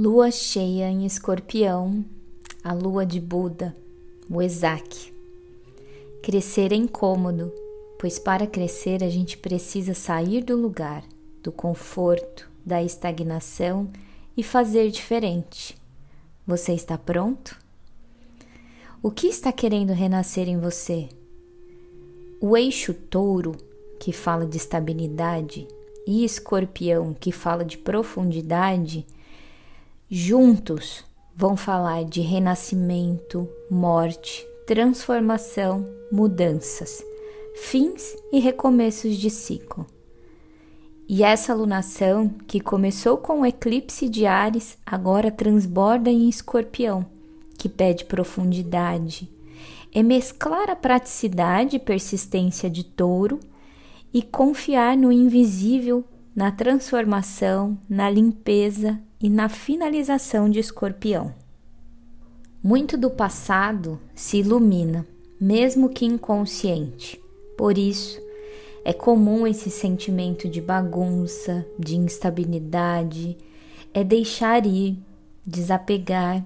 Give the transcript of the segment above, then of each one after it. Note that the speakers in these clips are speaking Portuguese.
Lua cheia em Escorpião, a lua de Buda, o Ezak. Crescer é incômodo, pois para crescer a gente precisa sair do lugar, do conforto, da estagnação e fazer diferente. Você está pronto? O que está querendo renascer em você? O eixo touro, que fala de estabilidade, e escorpião, que fala de profundidade, Juntos vão falar de renascimento, morte, transformação, mudanças, fins e recomeços de ciclo. E essa alunação, que começou com o eclipse de Ares, agora transborda em Escorpião, que pede profundidade. É mesclar a praticidade e persistência de Touro e confiar no invisível, na transformação, na limpeza, e na finalização de Escorpião. Muito do passado se ilumina, mesmo que inconsciente. Por isso, é comum esse sentimento de bagunça, de instabilidade, é deixar ir, desapegar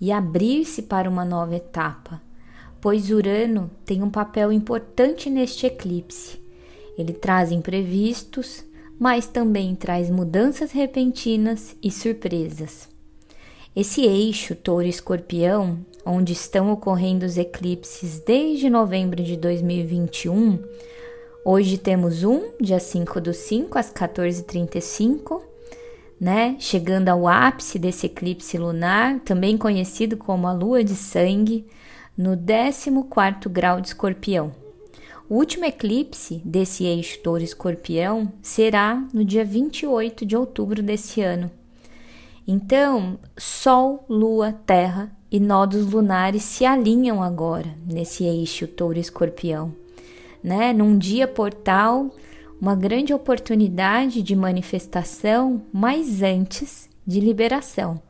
e abrir-se para uma nova etapa, pois Urano tem um papel importante neste eclipse. Ele traz imprevistos, mas também traz mudanças repentinas e surpresas. Esse eixo touro-escorpião, onde estão ocorrendo os eclipses desde novembro de 2021, hoje temos um, dia 5 do 5, às 14h35, né? Chegando ao ápice desse eclipse lunar, também conhecido como a lua de sangue, no 14 grau de escorpião. O último eclipse desse eixo touro-escorpião será no dia 28 de outubro desse ano. Então, Sol, Lua, Terra e nodos lunares se alinham agora nesse eixo touro-escorpião, né? Num dia portal, uma grande oportunidade de manifestação, mas antes de liberação.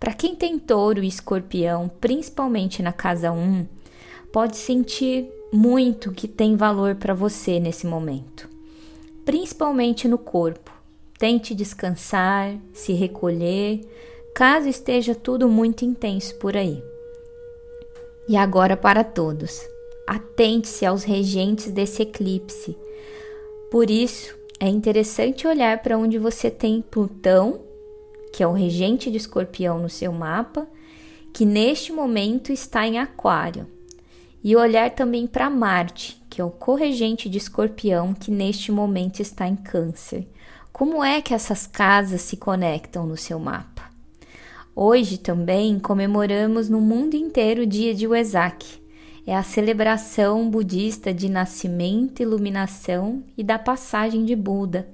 Para quem tem touro e escorpião, principalmente na casa 1, pode sentir muito que tem valor para você nesse momento, principalmente no corpo. Tente descansar, se recolher, caso esteja tudo muito intenso por aí. E agora para todos, atente-se aos regentes desse eclipse. Por isso, é interessante olhar para onde você tem Plutão, que é o regente de Escorpião no seu mapa, que neste momento está em Aquário e olhar também para Marte, que é o corregente de Escorpião, que neste momento está em Câncer. Como é que essas casas se conectam no seu mapa? Hoje também comemoramos no mundo inteiro o dia de Wesak. É a celebração budista de nascimento, iluminação e da passagem de Buda.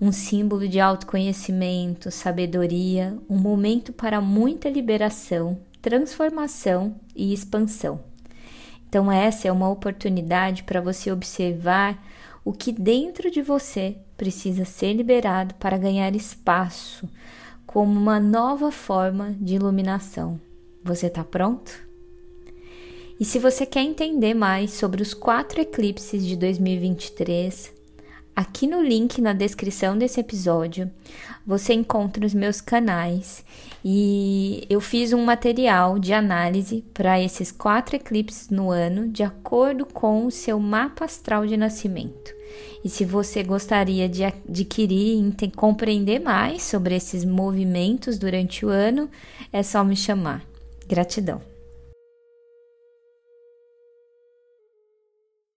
Um símbolo de autoconhecimento, sabedoria, um momento para muita liberação, transformação e expansão. Então, essa é uma oportunidade para você observar o que dentro de você precisa ser liberado para ganhar espaço como uma nova forma de iluminação. Você está pronto? E se você quer entender mais sobre os quatro eclipses de 2023, aqui no link na descrição desse episódio você encontra os meus canais e eu fiz um material de análise para esses quatro eclipses no ano, de acordo com o seu mapa astral de nascimento. E se você gostaria de adquirir e compreender mais sobre esses movimentos durante o ano, é só me chamar. Gratidão.